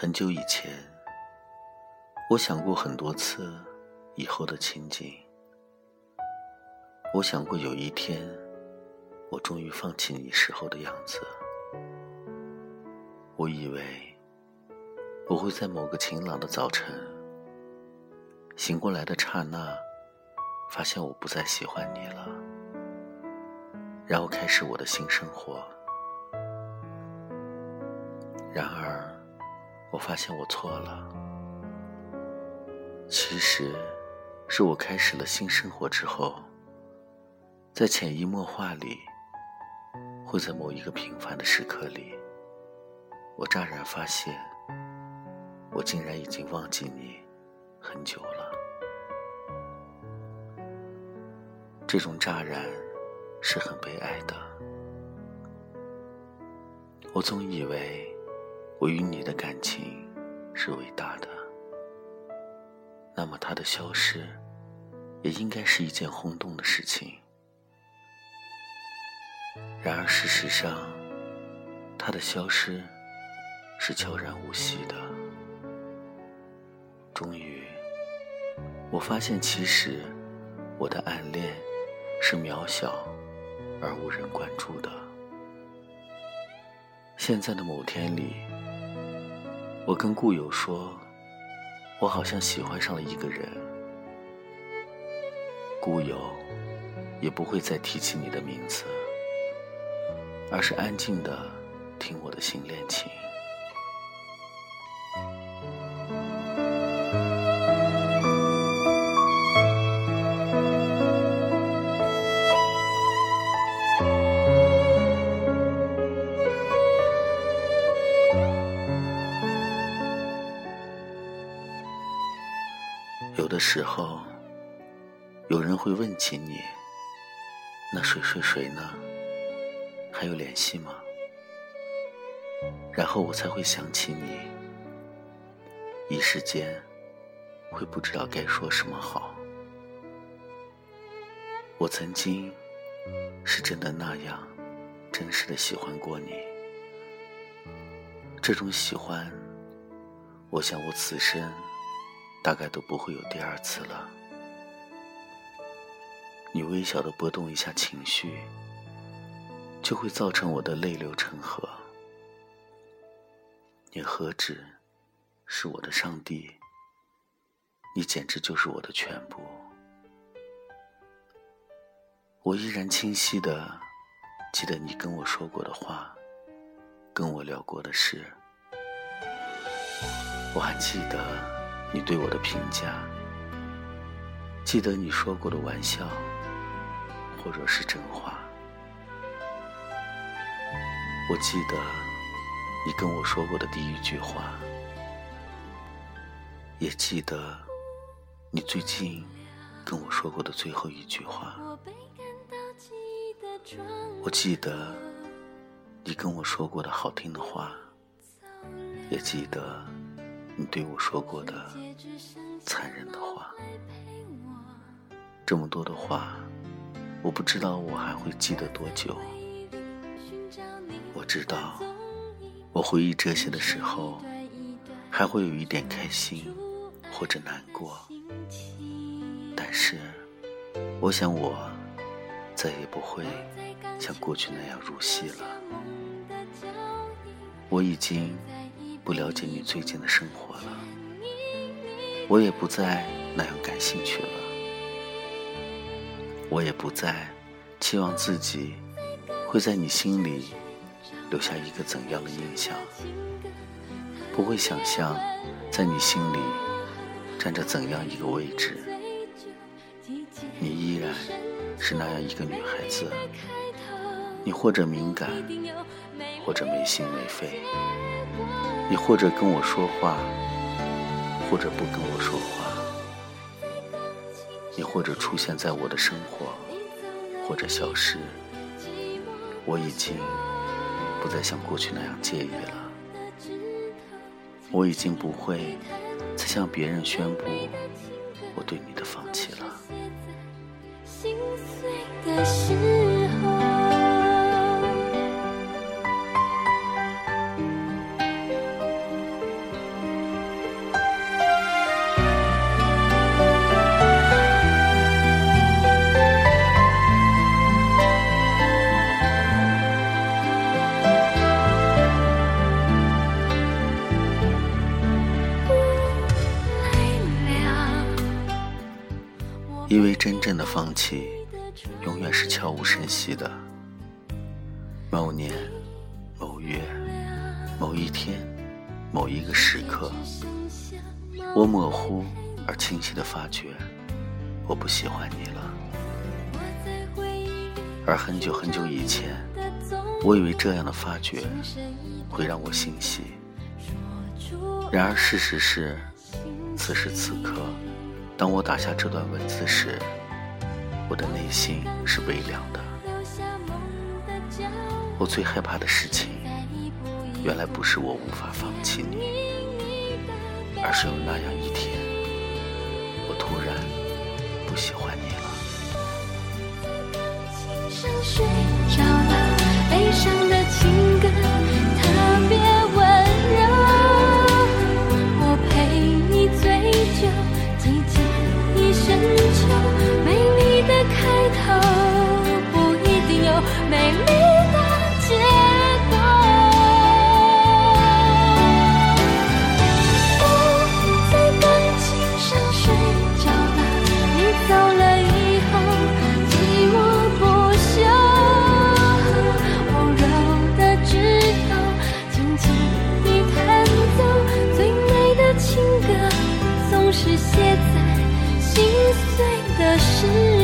很久以前，我想过很多次以后的情景。我想过有一天，我终于放弃你时候的样子。我以为我会在某个晴朗的早晨醒过来的刹那，发现我不再喜欢你了，然后开始我的新生活。然而。我发现我错了，其实是我开始了新生活之后，在潜移默化里，会在某一个平凡的时刻里，我乍然发现，我竟然已经忘记你很久了。这种乍然是很悲哀的，我总以为。我与你的感情是伟大的，那么它的消失也应该是一件轰动的事情。然而事实上，它的消失是悄然无息的。终于，我发现其实我的暗恋是渺小而无人关注的。现在的某天里。我跟故友说，我好像喜欢上了一个人。故友也不会再提起你的名字，而是安静的听我的新恋情。有的时候，有人会问起你，那谁谁谁呢？还有联系吗？然后我才会想起你，一时间会不知道该说什么好。我曾经是真的那样真实的喜欢过你，这种喜欢，我想我此生。大概都不会有第二次了。你微小的波动一下情绪，就会造成我的泪流成河。你何止是我的上帝？你简直就是我的全部。我依然清晰的记得你跟我说过的话，跟我聊过的事。我还记得。你对我的评价，记得你说过的玩笑，或者是真话。我记得你跟我说过的第一句话，也记得你最近跟我说过的最后一句话。我记得你跟我说过的好听的话，也记得。你对我说过的残忍的话，这么多的话，我不知道我还会记得多久。我知道，我回忆这些的时候，还会有一点开心或者难过。但是，我想我再也不会像过去那样入戏了。我已经。不了解你最近的生活了，我也不再那样感兴趣了。我也不再期望自己会在你心里留下一个怎样的印象，不会想象在你心里占着怎样一个位置。你依然是那样一个女孩子，你或者敏感，或者没心没肺。你或者跟我说话，或者不跟我说话；你或者出现在我的生活，或者消失。我已经不再像过去那样介意了。我已经不会再向别人宣布我对你的放弃了。心碎的真正的放弃，永远是悄无声息的。某年某月某一天某一个时刻，我模糊而清晰的发觉，我不喜欢你了。而很久很久以前，我以为这样的发觉会让我欣喜。然而事实是，此时此刻，当我打下这段文字时，我的内心是微凉的。我最害怕的事情，原来不是我无法放弃你，而是有那样一天，我突然不喜欢你了。碎的诗。